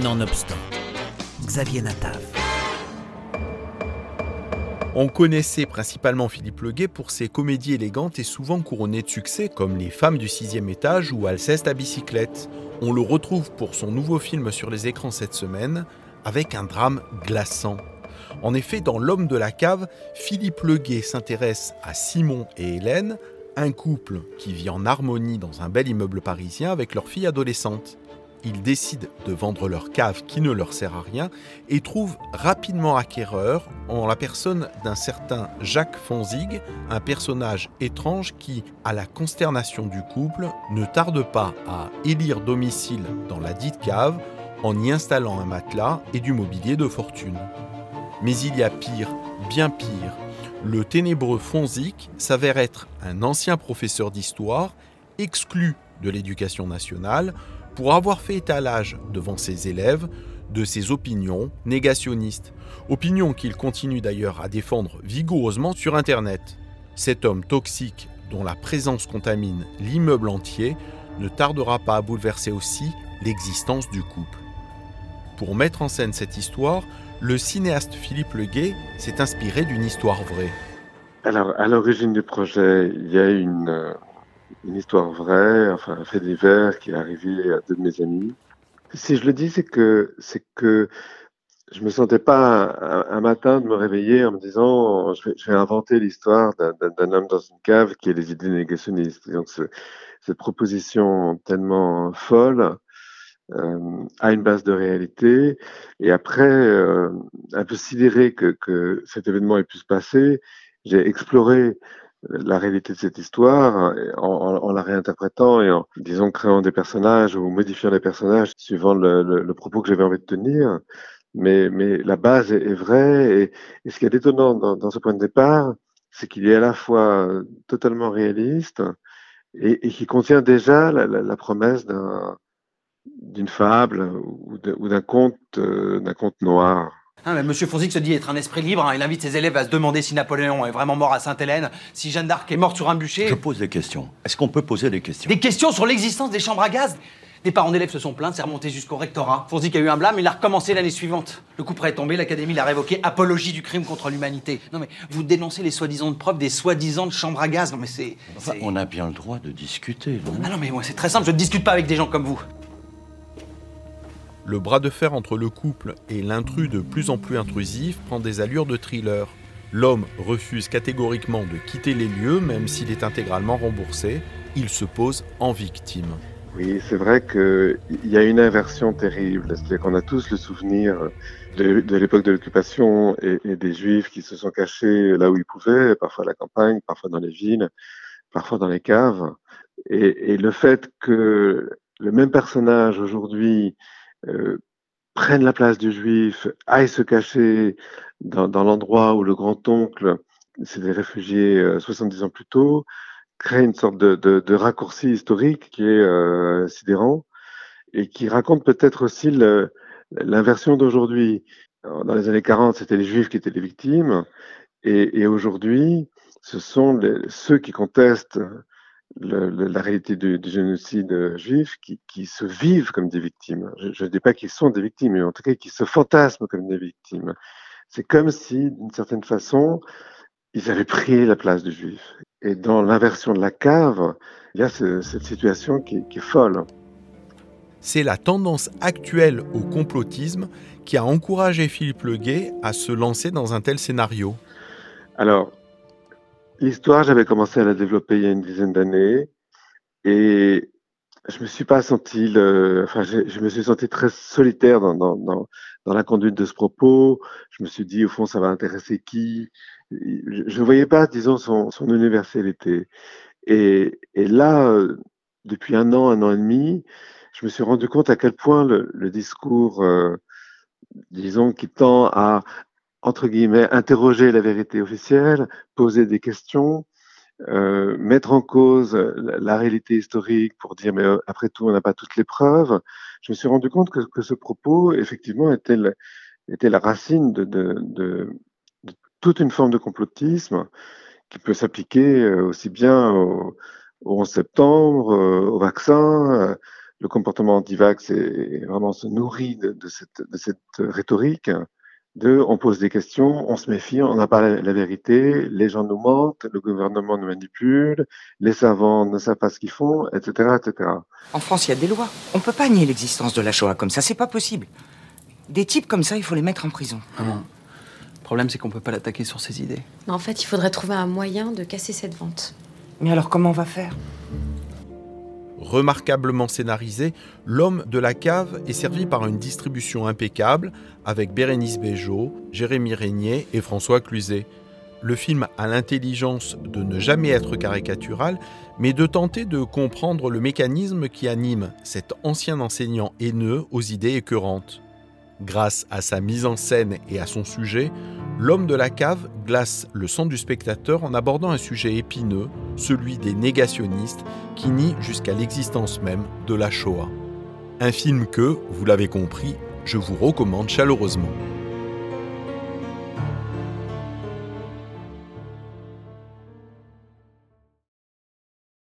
Nonobstant, Xavier Natav. On connaissait principalement Philippe Leguet pour ses comédies élégantes et souvent couronnées de succès comme Les femmes du sixième étage ou Alceste à bicyclette. On le retrouve pour son nouveau film sur les écrans cette semaine avec un drame glaçant. En effet, dans L'homme de la cave, Philippe Leguet s'intéresse à Simon et Hélène, un couple qui vit en harmonie dans un bel immeuble parisien avec leur fille adolescente ils décident de vendre leur cave qui ne leur sert à rien et trouvent rapidement acquéreur en la personne d'un certain Jacques Fonzig, un personnage étrange qui, à la consternation du couple, ne tarde pas à élire domicile dans la dite cave en y installant un matelas et du mobilier de fortune. Mais il y a pire, bien pire. Le ténébreux Fonzik s'avère être un ancien professeur d'histoire, exclu de l'éducation nationale, pour avoir fait étalage devant ses élèves de ses opinions négationnistes, opinions qu'il continue d'ailleurs à défendre vigoureusement sur Internet. Cet homme toxique dont la présence contamine l'immeuble entier ne tardera pas à bouleverser aussi l'existence du couple. Pour mettre en scène cette histoire, le cinéaste Philippe Leguet s'est inspiré d'une histoire vraie. Alors, à l'origine du projet, il y a une, euh, une histoire vraie, enfin un fait divers qui est arrivé à deux de mes amis. Si je le dis, c'est que c'est que je me sentais pas un, matin de me réveiller en me disant je vais, inventer l'histoire d'un homme dans une cave qui a des idées négationnistes. donc ce, cette proposition tellement folle euh, a une base de réalité. Et après, euh, un peu sidéré que cet événement ait pu se passer, j'ai exploré la réalité de cette histoire en, la réinterprétant et en, disons, créant des personnages ou modifiant les personnages suivant le, propos que j'avais envie de tenir. Mais, mais la base est, vraie et, ce qui est étonnant dans, dans ce point de départ, c'est qu'il est à la fois totalement réaliste et, et qui contient déjà la promesse d'une fable ou d'un conte, euh, d'un conte noir. Hein, Monsieur Fonzic se dit être un esprit libre. Hein. il invite ses élèves à se demander si Napoléon est vraiment mort à Sainte-Hélène, si Jeanne d'Arc est morte sur un bûcher. Je pose des questions. Est-ce qu'on peut poser des questions? Des questions sur l'existence des chambres à gaz? Des parents d'élèves se sont plaints, c'est remonté jusqu'au rectorat. Fonzic a eu un blâme, il a recommencé l'année suivante. Le coup près est tombé, l'académie l'a révoqué, apologie du crime contre l'humanité. Non mais vous dénoncez les soi-disant preuves des soi-disant chambres à gaz. Non mais c'est. on a bien le droit de discuter, non? Ah non mais moi c'est très simple, je ne discute pas avec des gens comme vous. Le bras de fer entre le couple et l'intrus de plus en plus intrusif prend des allures de thriller. L'homme refuse catégoriquement de quitter les lieux, même s'il est intégralement remboursé. Il se pose en victime. Oui, c'est vrai qu'il y a une inversion terrible. C'est-à-dire qu'on a tous le souvenir de, l'époque de l'occupation et, des Juifs qui se sont cachés là où ils pouvaient, parfois à la campagne, parfois dans les villes, parfois dans les caves. Et, le fait que le même personnage aujourd'hui prennent la place du juif, aillent se cacher dans, dans l'endroit où le grand-oncle s'était réfugié euh, 70 ans plus tôt, crée une sorte de, de, de raccourci historique qui est euh, sidérant et qui raconte peut-être aussi l'inversion d'aujourd'hui. Dans les années 40, c'était les juifs qui étaient les victimes et, et aujourd'hui, ce sont les, ceux qui contestent le, le, la réalité du, du génocide juif qui, qui, se vivent comme des victimes. Je ne dis pas qu'ils sont des victimes, mais en tout cas qui se fantasment comme des victimes. C'est comme si, d'une certaine façon, ils avaient pris la place du juif. Et dans l'inversion de la cave, il y a ce, cette situation qui, qui est folle. C'est la tendance actuelle au complotisme qui a encouragé Philippe Leguet à se lancer dans un tel scénario. Alors, L'histoire, j'avais commencé à la développer il y a une dizaine d'années et je me suis pas senti enfin, je, me suis senti très solitaire dans, la conduite de ce propos. Je me suis dit, au fond, ça va intéresser qui? Je ne voyais pas, disons, son, son universalité. Et, là, depuis un an, un an et demi, je me suis rendu compte à quel point le, le discours, euh, disons, qui tend à entre guillemets, interroger la vérité officielle, poser des questions, euh, mettre en cause la, la, réalité historique pour dire mais euh, après tout on n'a pas toutes les preuves. Je me suis rendu compte que, que ce propos effectivement était, était la racine de, de, de, toute une forme de complotisme qui peut s'appliquer euh, aussi bien au, au 11 septembre, euh, au vaccin, le comportement anti-vax est vraiment se nourrit de, cette, de cette rhétorique de on pose des questions, on se méfie, on n'a pas la, vérité, les gens nous mentent, le gouvernement nous manipule, les savants ne savent pas ce qu'ils font, etc., etc. En France, il y a des lois. On ne peut pas nier l'existence de la Shoah comme ça, c'est pas possible. Des types comme ça, il faut les mettre en prison. Ah Le problème, c'est qu'on peut pas l'attaquer sur ses idées. En fait, il faudrait trouver un moyen de casser cette vente. Mais alors, comment on va faire? Remarquablement scénarisé, L'homme de la cave est servi par une distribution impeccable avec Bérénice Bejo, Jérémy Régnier et François Cluzet. Le film a l'intelligence de ne jamais être caricatural, mais de tenter de comprendre le mécanisme qui anime cet ancien enseignant haineux aux idées écœurantes. Grâce à sa mise en scène et à son sujet, L'homme de la cave glace le sang du spectateur en abordant un sujet épineux, celui des négationnistes qui nient jusqu'à l'existence même de la Shoah. Un film que, vous l'avez compris, je vous recommande chaleureusement.